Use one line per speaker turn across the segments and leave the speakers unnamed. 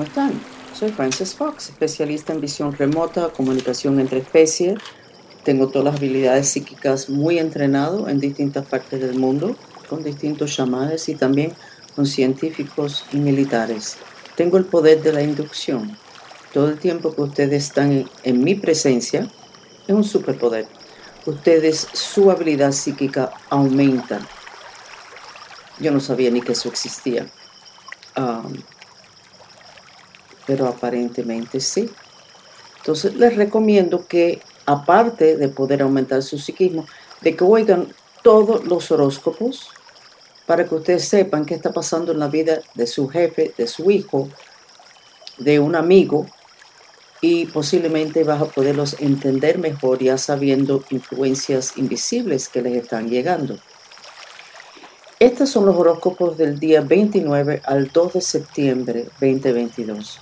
¿cómo están? Soy Frances Fox, especialista en visión remota, comunicación entre especies. Tengo todas las habilidades psíquicas muy entrenado en distintas partes del mundo, con distintos chamanes y también con científicos y militares. Tengo el poder de la inducción. Todo el tiempo que ustedes están en, mi presencia es un superpoder. Ustedes, su habilidad psíquica aumenta. Yo no sabía ni que eso existía. Um, pero aparentemente sí. Entonces les recomiendo que, aparte de poder aumentar su psiquismo, de que oigan todos los horóscopos para que ustedes sepan qué está pasando en la vida de su jefe, de su hijo, de un amigo, y posiblemente vas a poderlos entender mejor ya sabiendo influencias invisibles que les están llegando. Estos son los horóscopos del día 29 al 2 de septiembre 2022.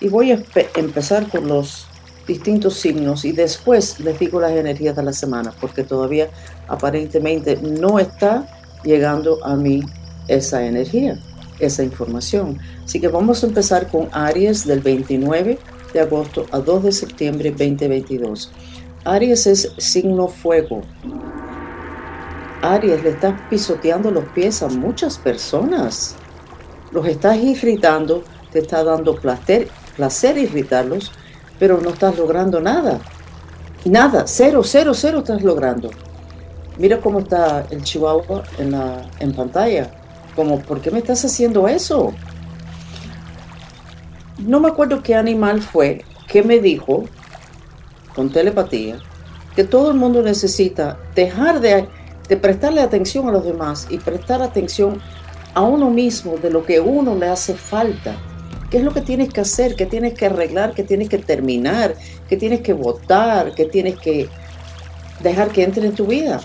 Y voy a empezar con los distintos signos y después les digo las energías de la semana, porque todavía aparentemente no está llegando a mí esa energía, esa información. Así que vamos a empezar con Aries del 29 de agosto a 2 de septiembre 2022. Aries es signo fuego. Aries, le estás pisoteando los pies a muchas personas. Los estás irritando, te está dando placer, placer irritarlos, pero no estás logrando nada. Nada, cero, cero, cero estás logrando. Mira cómo está el chihuahua en, la, en pantalla. Como, ¿por qué me estás haciendo eso? No me acuerdo qué animal fue que me dijo, con telepatía, que todo el mundo necesita dejar de, de prestarle atención a los demás y prestar atención a uno mismo de lo que uno le hace falta. ¿Qué es lo que tienes que hacer? ¿Qué tienes que arreglar? ¿Qué tienes que terminar? ¿Qué tienes que votar? ¿Qué tienes que dejar que entre en tu vida?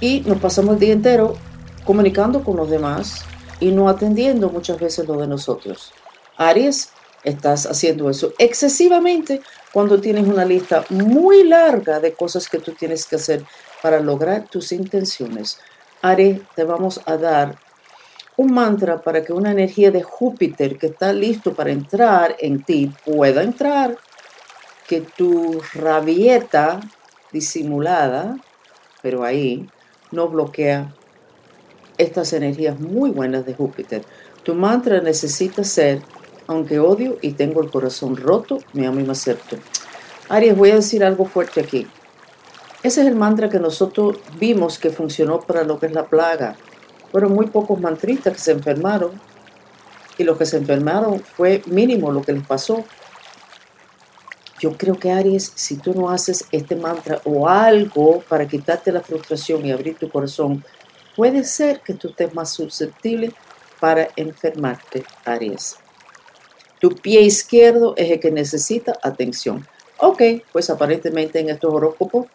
Y nos pasamos el día entero comunicando con los demás y no atendiendo muchas veces lo de nosotros. Aries, estás haciendo eso excesivamente cuando tienes una lista muy larga de cosas que tú tienes que hacer para lograr tus intenciones. Aries, te vamos a dar un mantra para que una energía de Júpiter que está listo para entrar en ti pueda entrar, que tu rabieta disimulada, pero ahí, no bloquea estas energías muy buenas de Júpiter. Tu mantra necesita ser, aunque odio y tengo el corazón roto, me amo y me acepto. Aries, voy a decir algo fuerte aquí. Ese es el mantra que nosotros vimos que funcionó para lo que es la plaga fueron muy pocos mantristas que se enfermaron y los que se enfermaron fue mínimo lo que les pasó. Yo creo que Aries, si tú no haces este mantra o algo para quitarte la frustración y abrir tu corazón, puede ser que tú estés más susceptible para enfermarte, Aries. Tu pie izquierdo es el que necesita atención. Ok, pues aparentemente en estos horóscopos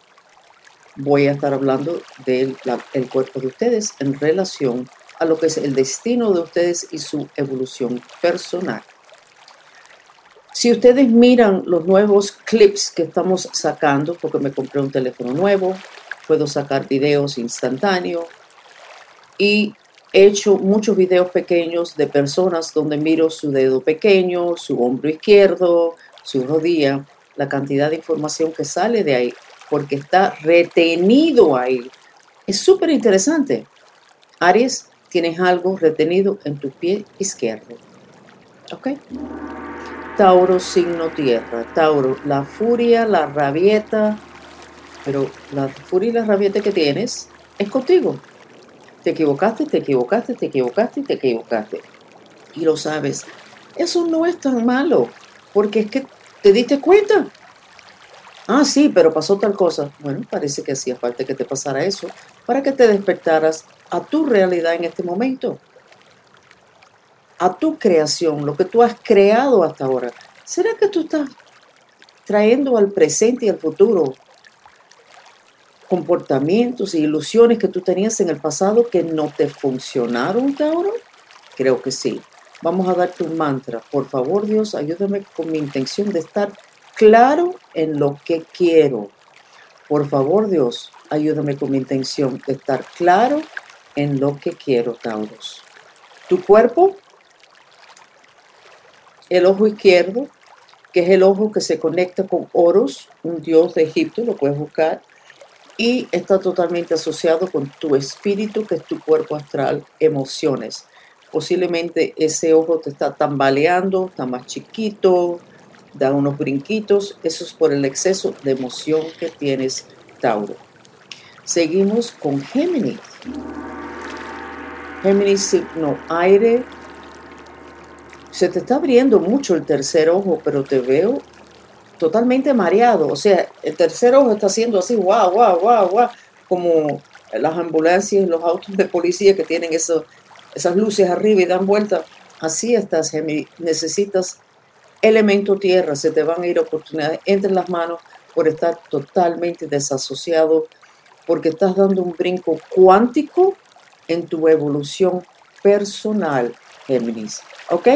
voy a estar hablando del el cuerpo de ustedes en relación a lo que es el destino de ustedes y su evolución personal. Si ustedes miran los nuevos clips que estamos sacando, porque me compré un teléfono nuevo, puedo sacar videos instantáneos y he hecho muchos videos pequeños de personas donde miro su dedo pequeño, su hombro izquierdo, su rodilla, la cantidad de información que sale de ahí porque está retenido ahí. Es súper interesante. Aries, tienes algo retenido en tu pie izquierdo. ¿Ok? Tauro, signo tierra. Tauro, la furia, la rabieta. Pero la furia y la rabieta que tienes es contigo. Te equivocaste, te equivocaste, te equivocaste, te equivocaste. Y lo sabes. Eso no es tan malo, porque es que te diste cuenta Ah, sí, pero pasó tal cosa. Bueno, parece que hacía falta que te pasara eso para que te despertaras a tu realidad en este momento, a tu creación, lo que tú has creado hasta ahora. ¿Será que tú estás trayendo al presente y al futuro comportamientos e ilusiones que tú tenías en el pasado que no te funcionaron, Tauro? Creo que sí. Vamos a darte un mantra. Por favor, Dios, ayúdame con mi intención de estar claro en lo que quiero. Por favor, Dios, ayúdame con mi intención de estar claro en lo que quiero, Tauros. Tu cuerpo, el ojo izquierdo, que es el ojo que se conecta con Horus, un dios de Egipto, lo puedes buscar, y está totalmente asociado con tu espíritu, que es tu cuerpo astral, emociones. Posiblemente ese ojo te está tambaleando, está más chiquito, da unos brinquitos. Eso es por el exceso de emoción que tienes, Tauro. Seguimos con Géminis. Géminis signo aire. Se te está abriendo mucho el tercer ojo, pero te veo totalmente mareado. O sea, el tercer ojo está haciendo así, guau, guau, guau, guau, como las ambulancias los autos de policía que tienen esas luces arriba y dan vuelta. Así estás, Géminis. Necesitas elemento tierra, se te van a ir oportunidades entre las manos por estar totalmente desasociado, porque estás dando un brinco cuántico en tu evolución personal, Géminis. ¿Ok?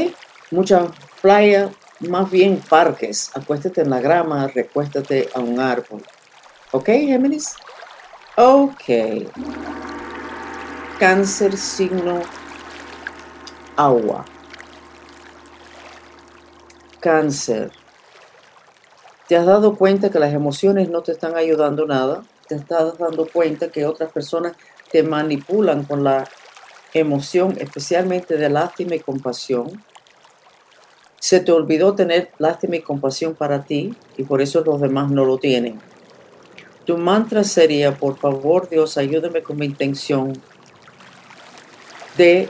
Mucha playa, más bien parques. Acuéstate en la grama, recuéstate a un árbol. ¿Ok, Géminis? Ok. Cáncer signo agua. Cáncer. ¿Te has dado cuenta que las emociones no te están ayudando nada? ¿Te estás dando cuenta que otras personas te manipulan con la emoción, especialmente de lástima y compasión? Se te olvidó tener lástima y compasión para ti y por eso los demás no lo tienen. Tu mantra sería, por favor Dios, ayúdame con mi intención de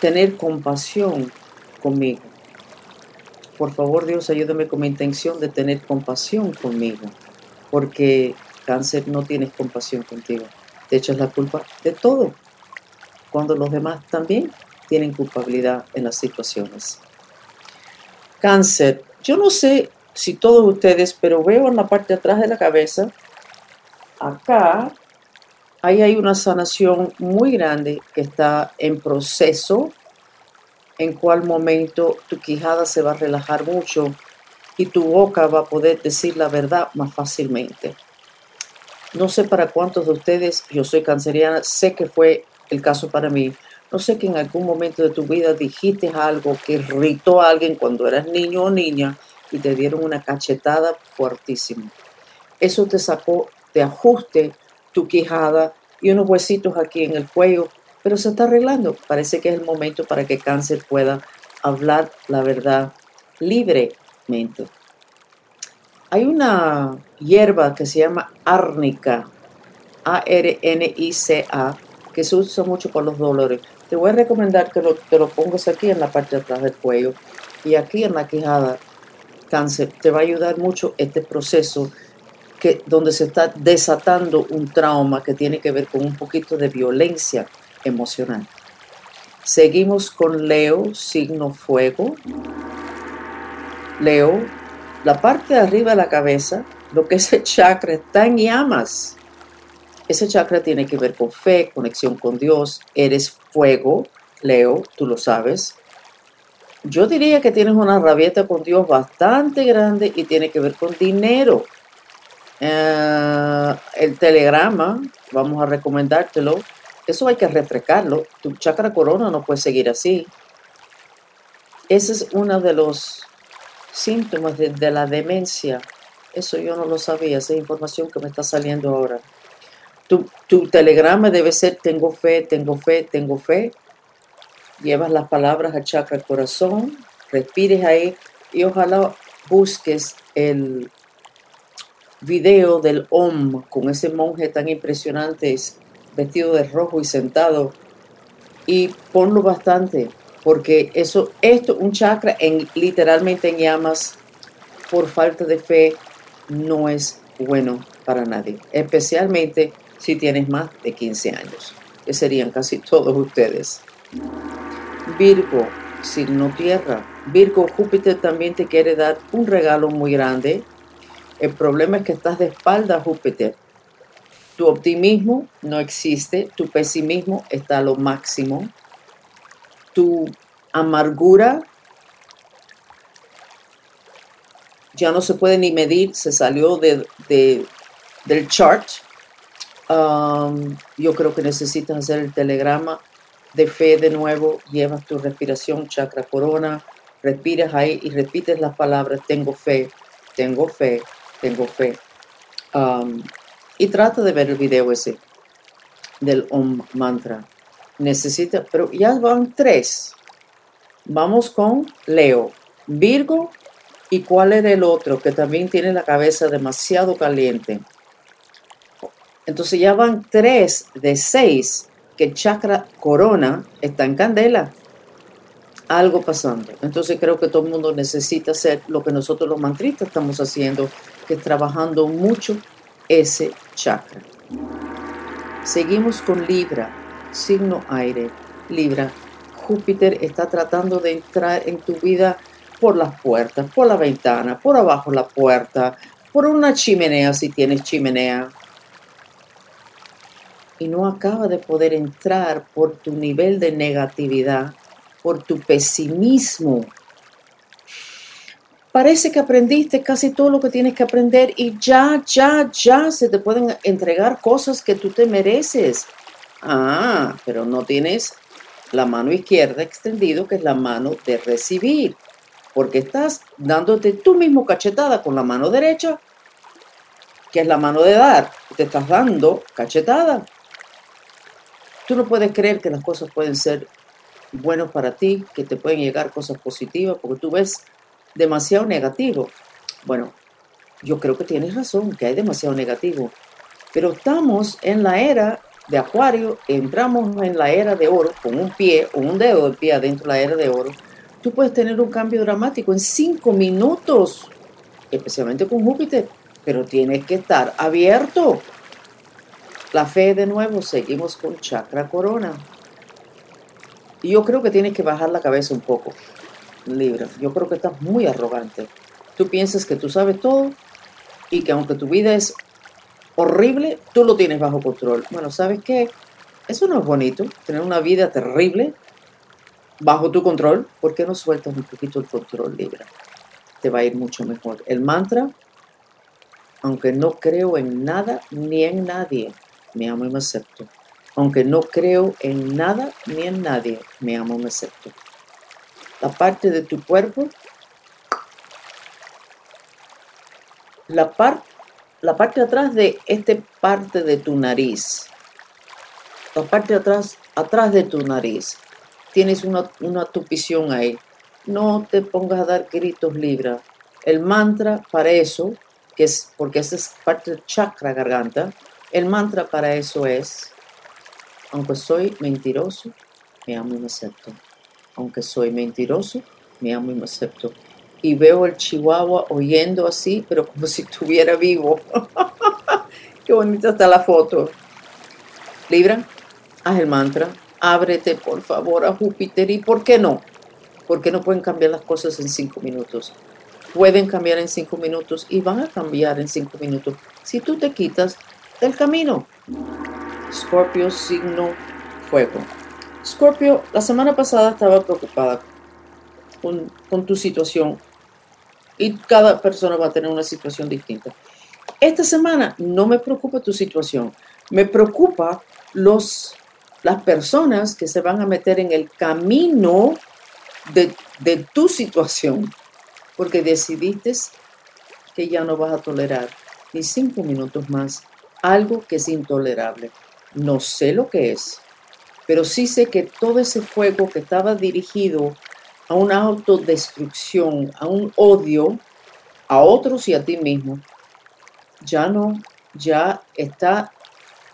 tener compasión conmigo. Por favor Dios, ayúdame con mi intención de tener compasión conmigo, porque cáncer no tienes compasión contigo. Te echas la culpa de todo, cuando los demás también tienen culpabilidad en las situaciones. Cáncer. Yo no sé si todos ustedes, pero veo en la parte atrás de la cabeza, acá, ahí hay una sanación muy grande que está en proceso, en cual momento tu quijada se va a relajar mucho y tu boca va a poder decir la verdad más fácilmente. No sé para cuántos de ustedes, yo soy canceriana, sé que fue el caso para mí, no sé que en algún momento de tu vida dijiste algo que irritó a alguien cuando eras niño o niña y te dieron una cachetada fuertísima. Eso te sacó de ajuste tu quijada y unos huesitos aquí en el cuello, pero se está arreglando. Parece que es el momento para que cáncer pueda hablar la verdad libremente. Hay una hierba que se llama árnica, A-R-N-I-C-A, que se usa mucho por los dolores. Te voy a recomendar que lo, te lo pongas aquí en la parte de atrás del cuello y aquí en la quijada, cáncer. Te va a ayudar mucho este proceso que, donde se está desatando un trauma que tiene que ver con un poquito de violencia emocional. Seguimos con Leo, signo fuego. Leo, la parte de arriba de la cabeza, lo que es el chakra, está en llamas. Ese chakra tiene que ver con fe, conexión con Dios. Eres fuego, Leo, tú lo sabes. Yo diría que tienes una rabieta con Dios bastante grande y tiene que ver con dinero. Eh, el telegrama, vamos a recomendártelo. Eso hay que refrescarlo. Tu chakra corona no puede seguir así. Ese es uno de los síntomas de, la demencia. Eso yo no lo sabía, esa información que me está saliendo ahora. Tu, telegrama debe ser tengo fe, tengo fe, tengo fe. Llevas las palabras al chakra corazón, respires ahí y ojalá busques el video del Om con ese monje tan impresionante vestido de rojo y sentado y ponlo bastante porque eso esto un chakra en literalmente en llamas por falta de fe no es bueno para nadie, especialmente si tienes más de 15 años, que serían casi todos ustedes. Virgo, signo tierra. Virgo, Júpiter también te quiere dar un regalo muy grande. El problema es que estás de espalda, Júpiter. Tu optimismo no existe, tu pesimismo está a lo máximo. Tu amargura ya no se puede ni medir, se salió de, del chart yo creo que necesitas hacer el telegrama de fe de nuevo. Llevas tu respiración, chakra corona, respiras ahí y repites las palabras, tengo fe, tengo fe, tengo fe. Um, y trata de ver el video ese del Om Mantra. Necesita, pero ya van tres. Vamos con Leo, Virgo y cuál era el otro que también tiene la cabeza demasiado caliente. Entonces ya van tres de seis que chakra corona está en candela. Algo pasando. Entonces creo que todo el mundo necesita hacer lo que nosotros los mantristas estamos haciendo, que es trabajando mucho ese chakra. Seguimos con Libra, signo aire. Libra, Júpiter está tratando de entrar en tu vida por las puertas, por la ventana, por abajo la puerta, por una chimenea si tienes chimenea, y no acaba de poder entrar por tu nivel de negatividad, por tu pesimismo. Parece que aprendiste casi todo lo que tienes que aprender y ya, ya, ya se te pueden entregar cosas que tú te mereces. Ah, pero no tienes la mano izquierda extendido, que es la mano de recibir, porque estás dándote tú mismo cachetada con la mano derecha, que es la mano de dar. Te estás dando cachetada. Tú no puedes creer que las cosas pueden ser buenas para ti, que te pueden llegar cosas positivas, porque tú ves demasiado negativo. Bueno, yo creo que tienes razón, que hay demasiado negativo. Pero estamos en la era de Acuario, entramos en la era de oro con un pie o un dedo del pie adentro de la era de oro. Tú puedes tener un cambio dramático en cinco minutos, especialmente con Júpiter, pero tienes que estar abierto la fe de nuevo, seguimos con chakra corona. Y yo creo que tienes que bajar la cabeza un poco, Libra. Yo creo que estás muy arrogante. Tú piensas que tú sabes todo y que aunque tu vida es horrible, tú lo tienes bajo control. Bueno, ¿sabes qué? Eso no es bonito, tener una vida terrible bajo tu control. ¿Por qué no sueltas un poquito el control, Libra? Te va a ir mucho mejor. El mantra, aunque no creo en nada ni en nadie, me amo y me acepto. Aunque no creo en nada ni en nadie, me amo y me acepto. La parte de tu cuerpo, la, la parte atrás de esta parte de tu nariz, la parte atrás, atrás de tu nariz, tienes una, una tupición ahí. No te pongas a dar gritos libra. El mantra para eso, que es porque esa es parte del chakra garganta, el mantra para eso es, aunque soy mentiroso, me amo y me acepto. Aunque soy mentiroso, me amo y me acepto. Y veo el chihuahua oyendo así, pero como si estuviera vivo. Qué bonita está la foto. Libra, haz el mantra. Ábrete, por favor, a Júpiter. ¿Y por qué no? Porque no pueden cambiar las cosas en cinco minutos. Pueden cambiar en cinco minutos y van a cambiar en cinco minutos. Si tú te quitas del camino. Scorpio, signo fuego. Scorpio, la semana pasada estaba preocupada con, tu situación y cada persona va a tener una situación distinta. Esta semana no me preocupa tu situación, me preocupa los, las personas que se van a meter en el camino de, de tu situación, porque decidiste que ya no vas a tolerar ni cinco minutos más algo que es intolerable. No sé lo que es, pero sí sé que todo ese fuego que estaba dirigido a una autodestrucción, a un odio a otros y a ti mismo, ya no, ya está,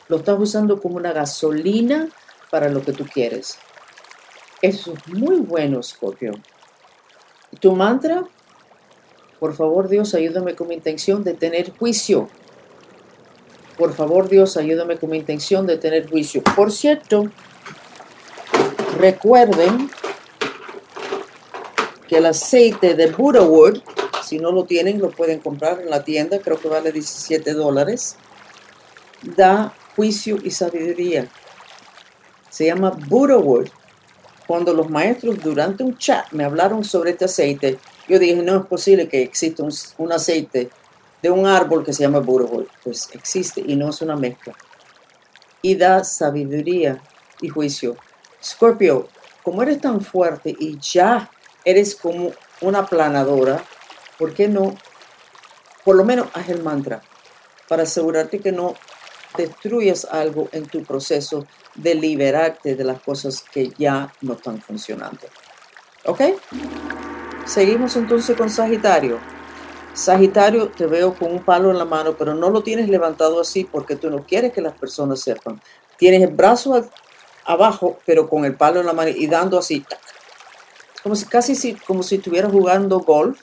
lo estás usando como una gasolina para lo que tú quieres. Eso es muy bueno, Scorpio. Tu mantra, por favor Dios, ayúdame con mi intención de tener juicio por favor, Dios, ayúdame con mi intención de tener juicio. Por cierto, recuerden que el aceite de Buddha si no lo tienen, lo pueden comprar en la tienda, creo que vale 17 dólares, da juicio y sabiduría. Se llama Buddha Cuando los maestros durante un chat me hablaron sobre este aceite, yo dije, no es posible que exista un aceite de un árbol que se llama burro, pues existe y no es una mezcla. Y da sabiduría y juicio. Scorpio, como eres tan fuerte y ya eres como una planadora, ¿por qué no? Por lo menos haz el mantra para asegurarte que no destruyas algo en tu proceso de liberarte de las cosas que ya no están funcionando. ¿Ok? Seguimos entonces con Sagitario. Sagitario, te veo con un palo en la mano, pero no lo tienes levantado así porque tú no quieres que las personas sepan. Tienes el brazo abajo, pero con el palo en la mano y dando así, como si casi como si estuvieras jugando golf,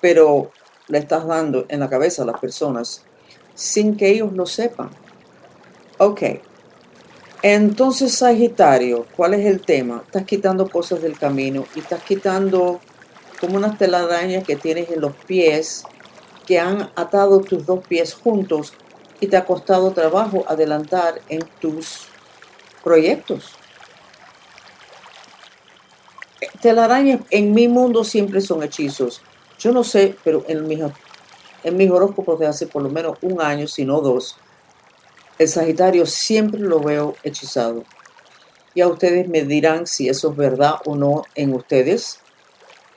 pero le estás dando en la cabeza a las personas sin que ellos lo sepan. Ok. Entonces, Sagitario, ¿cuál es el tema? Estás quitando cosas del camino y estás quitando como unas telarañas que tienes en los pies que han atado tus dos pies juntos y te ha costado trabajo adelantar en tus proyectos. Telarañas en mi mundo siempre son hechizos. Yo no sé, pero en mis, en mis horóscopos de hace por lo menos un año, si no dos, el Sagitario siempre lo veo hechizado. Y a ustedes me dirán si eso es verdad o no en ustedes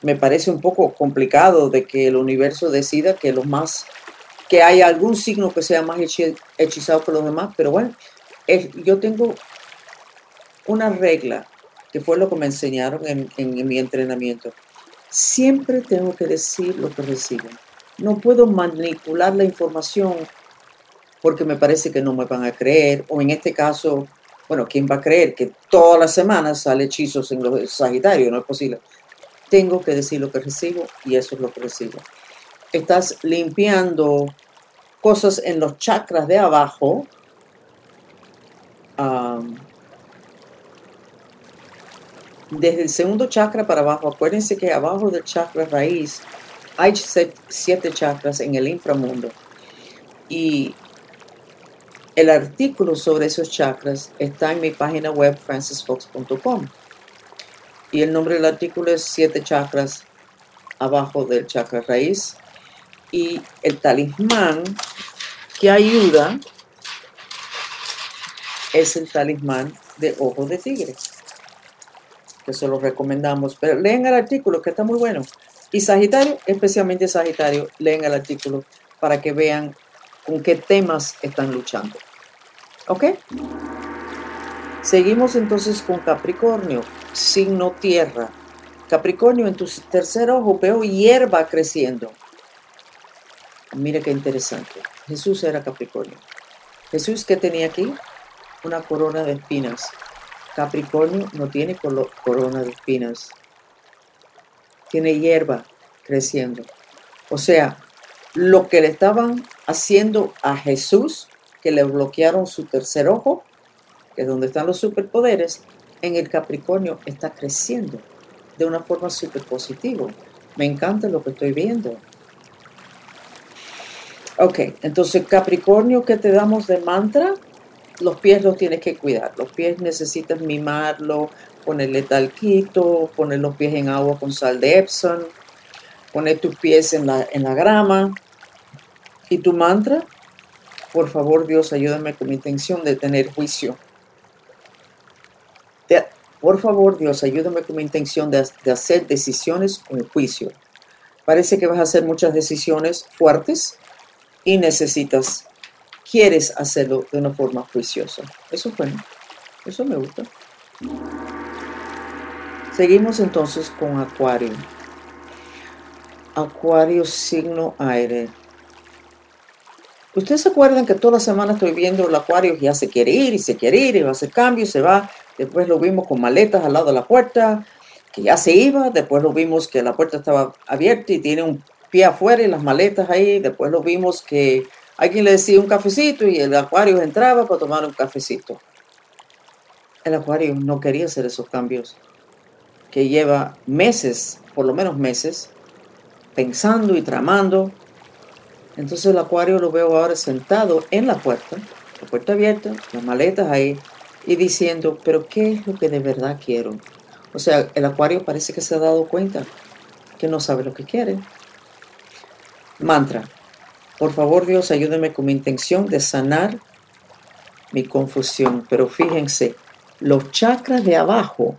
me parece un poco complicado de que el universo decida que los más que hay algún signo que sea más hechizado que los demás, pero bueno, yo tengo una regla que fue lo que me enseñaron en, mi entrenamiento. Siempre tengo que decir lo que recibo. No puedo manipular la información porque me parece que no me van a creer, o en este caso, bueno, ¿quién va a creer que todas las semanas sale hechizos en los Sagitarios? No es posible tengo que decir lo que recibo y eso es lo que recibo. Estás limpiando cosas en los chakras de abajo. Desde el segundo chakra para abajo, acuérdense que abajo del chakra raíz hay siete chakras en el inframundo. Y el artículo sobre esos chakras está en mi página web francisfox.com y el nombre del artículo es Siete chakras abajo del chakra raíz. Y el talismán que ayuda es el talismán de ojo de tigre, que se lo recomendamos. Pero leen el artículo, que está muy bueno. Y Sagitario, especialmente Sagitario, leen el artículo para que vean con qué temas están luchando. ¿Ok? Seguimos entonces con Capricornio, signo tierra. Capricornio, en tu tercer ojo veo hierba creciendo. Mira qué interesante. Jesús era Capricornio. Jesús, ¿qué tenía aquí? Una corona de espinas. Capricornio no tiene corona de espinas. Tiene hierba creciendo. O sea, lo que le estaban haciendo a Jesús, que le bloquearon su tercer ojo, que es donde están los superpoderes, en el Capricornio está creciendo de una forma súper positiva. Me encanta lo que estoy viendo. Ok, entonces Capricornio, ¿qué te damos de mantra? Los pies los tienes que cuidar. Los pies necesitas mimarlo, ponerle talquito, poner los pies en agua con sal de Epsom, poner tus pies en la, en la grama. ¿Y tu mantra? Por favor, Dios, ayúdame con mi intención de tener juicio por favor, Dios, ayúdame con mi intención de, hacer decisiones con juicio. Parece que vas a hacer muchas decisiones fuertes y necesitas, quieres hacerlo de una forma juiciosa. Eso es bueno. Eso me gusta. Seguimos entonces con Acuario. Acuario signo aire. Ustedes se acuerdan que toda la semana estoy viendo el Acuario que ya se quiere ir y se quiere ir y va a hacer cambios, se va. Después lo vimos con maletas al lado de la puerta, que ya se iba. Después lo vimos que la puerta estaba abierta y tiene un pie afuera y las maletas ahí. Después lo vimos que alguien le decía un cafecito y el acuario entraba para tomar un cafecito. El acuario no quería hacer esos cambios, que lleva meses, por lo menos meses, pensando y tramando. Entonces el acuario lo veo ahora sentado en la puerta, la puerta abierta, las maletas ahí, y diciendo, pero ¿qué es lo que de verdad quiero? O sea, el acuario parece que se ha dado cuenta que no sabe lo que quiere. Mantra. Por favor, Dios, ayúdeme con mi intención de sanar mi confusión. Pero fíjense, los chakras de abajo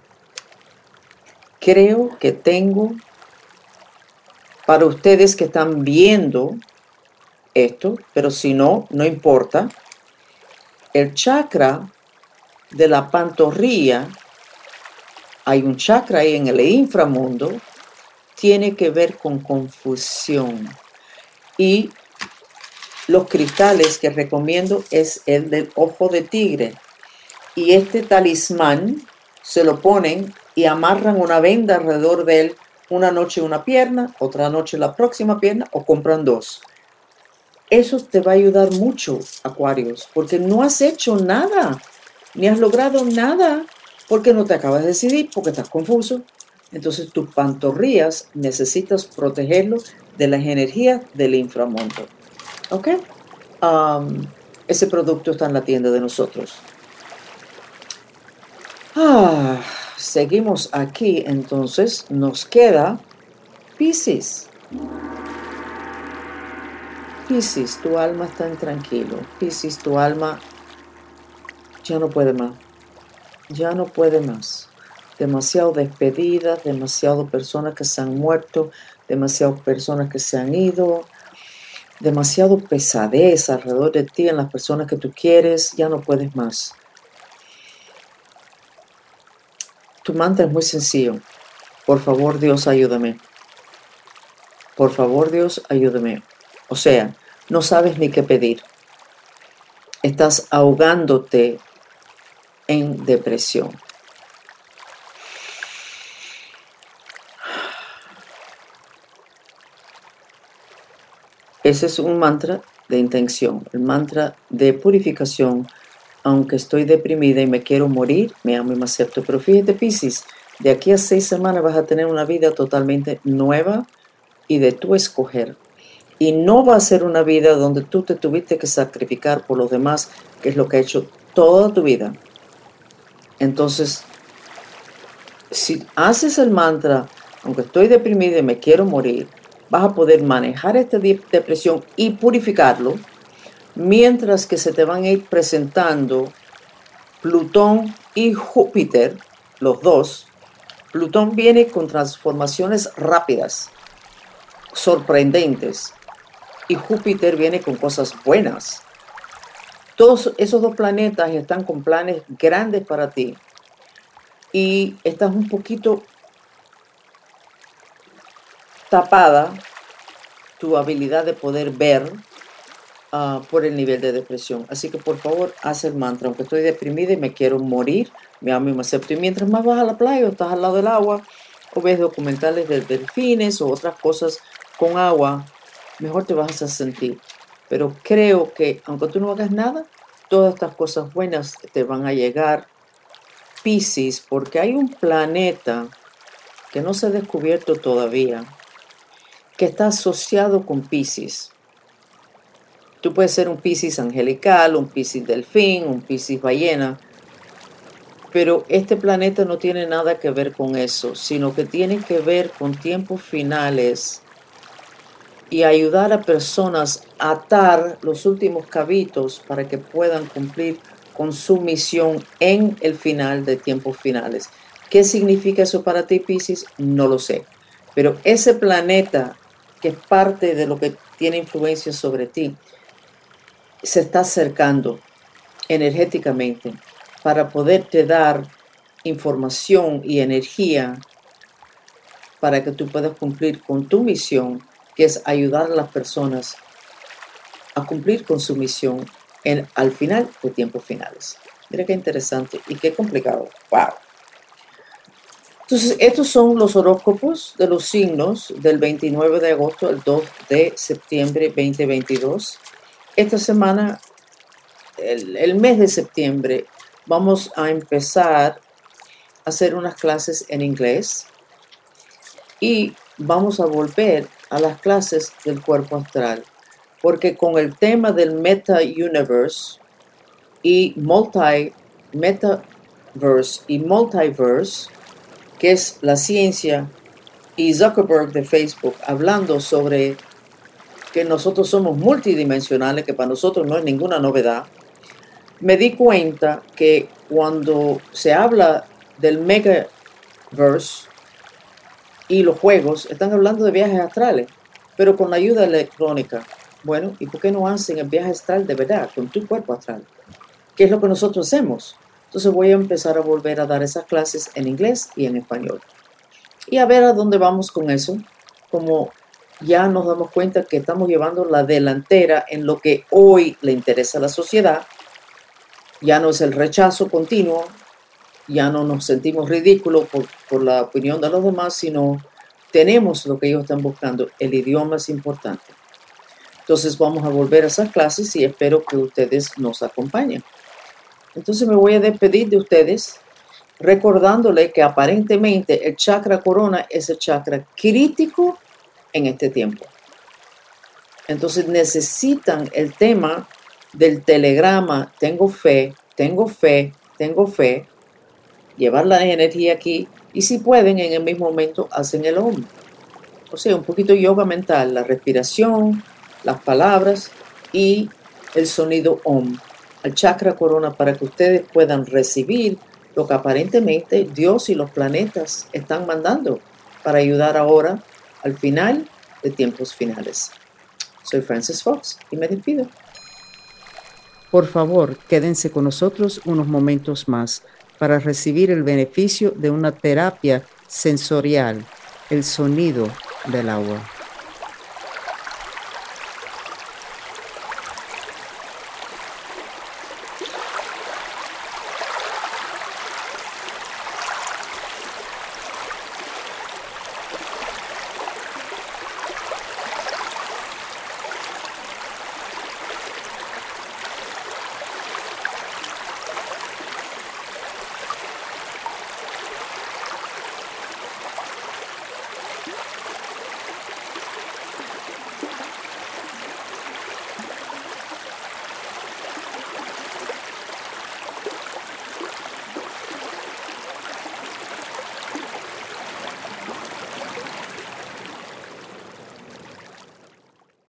creo que tengo para ustedes que están viendo esto, pero si no, no importa. El chakra de la pantorrilla, hay un chakra ahí en el inframundo, tiene que ver con confusión. Y los cristales que recomiendo es el del ojo de tigre. Y este talismán se lo ponen y amarran una venda alrededor de él una noche una pierna, otra noche la próxima pierna o compran dos. Eso te va a ayudar mucho, Acuarios, porque no has hecho nada, ni has logrado nada, porque no te acabas de decidir, porque estás confuso. Entonces tus pantorrillas necesitas protegerlo de las energías del inframundo. ¿Ok? ese producto está en la tienda de nosotros. Ah, seguimos aquí, entonces nos queda Pisces. Pisces, tu alma está tranquilo. Pisces, tu alma ya no puede más. Ya no puede más. Demasiado despedidas, demasiado personas que se han muerto, demasiadas personas que se han ido, demasiado pesadez alrededor de ti en las personas que tú quieres, ya no puedes más. Tu mantra es muy sencillo. Por favor, Dios, ayúdame. Por favor, Dios, ayúdame. O sea, no sabes ni qué pedir. Estás ahogándote en depresión. Ese es un mantra de intención, el mantra de purificación aunque estoy deprimida y me quiero morir, me amo y me acepto. Pero fíjate, Piscis, de aquí a seis semanas vas a tener una vida totalmente nueva y de tu escoger. Y no va a ser una vida donde tú te tuviste que sacrificar por los demás, que es lo que ha hecho toda tu vida. Entonces, si haces el mantra, aunque estoy deprimida y me quiero morir, vas a poder manejar esta depresión y purificarlo mientras que se te van a ir presentando Plutón y Júpiter, los dos. Plutón viene con transformaciones rápidas, sorprendentes, y Júpiter viene con cosas buenas. Todos esos dos planetas están con planes grandes para ti y estás un poquito tapada tu habilidad de poder ver Ah, por el nivel de depresión. Así que por favor, haz el mantra. Aunque estoy deprimida y me quiero morir, me amo y me acepto. Y mientras más vas a la playa o estás al lado del agua o ves documentales de delfines o otras cosas con agua, mejor te vas a sentir. Pero creo que aunque tú no hagas nada, todas estas cosas buenas te van a llegar. Pisces, porque hay un planeta que no se ha descubierto todavía, que está asociado con Pisces. Tú puedes ser un Piscis angelical, un Piscis delfín, un Piscis ballena, pero este planeta no tiene nada que ver con eso, sino que tiene que ver con tiempos finales y ayudar a personas a atar los últimos cabitos para que puedan cumplir con su misión en el final de tiempos finales. ¿Qué significa eso para ti, Piscis? No lo sé. Pero ese planeta que es parte de lo que tiene influencia sobre ti, se está acercando energéticamente para poderte dar información y energía para que tú puedas cumplir con tu misión, que es ayudar a las personas a cumplir con su misión en, al final de tiempos finales. Mira qué interesante y qué complicado. ¡Wow! Entonces, estos son los horóscopos de los signos del 29 de agosto al 2 de septiembre 2022. Esta semana, el, mes de septiembre, vamos a empezar a hacer unas clases en inglés y vamos a volver a las clases del cuerpo astral, porque con el tema del meta universe y multi metaverse y multiverse, que es la ciencia y Zuckerberg de Facebook hablando sobre que nosotros somos multidimensionales, que para nosotros no es ninguna novedad, me di cuenta que cuando se habla del megaverse y los juegos están hablando de viajes astrales, pero con la ayuda electrónica. Bueno, ¿y por qué no hacen el viaje astral de verdad, con tu cuerpo astral? ¿Qué es lo que nosotros hacemos? Entonces voy a empezar a volver a dar esas clases en inglés y en español. Y a ver a dónde vamos con eso. Como ya nos damos cuenta que estamos llevando la delantera en lo que hoy le interesa a la sociedad. Ya no es el rechazo continuo, ya no nos sentimos ridículos por, por la opinión de los demás, sino tenemos lo que ellos están buscando. El idioma es importante. Entonces vamos a volver a esas clases y espero que ustedes nos acompañen. Entonces me voy a despedir de ustedes recordándole que aparentemente el chakra corona es el chakra crítico en este tiempo. Entonces necesitan el tema del telegrama, tengo fe, tengo fe, tengo fe, llevar la energía aquí y si pueden en el mismo momento hacen el OM. O sea, un poquito yoga mental, la respiración, las palabras y el sonido OM al chakra corona para que ustedes puedan recibir lo que aparentemente Dios y los planetas están mandando para ayudar ahora al final de tiempos finales. Soy Francis Fox y me despido. Por favor, quédense con nosotros unos momentos más para recibir el beneficio de una terapia sensorial, el sonido del agua.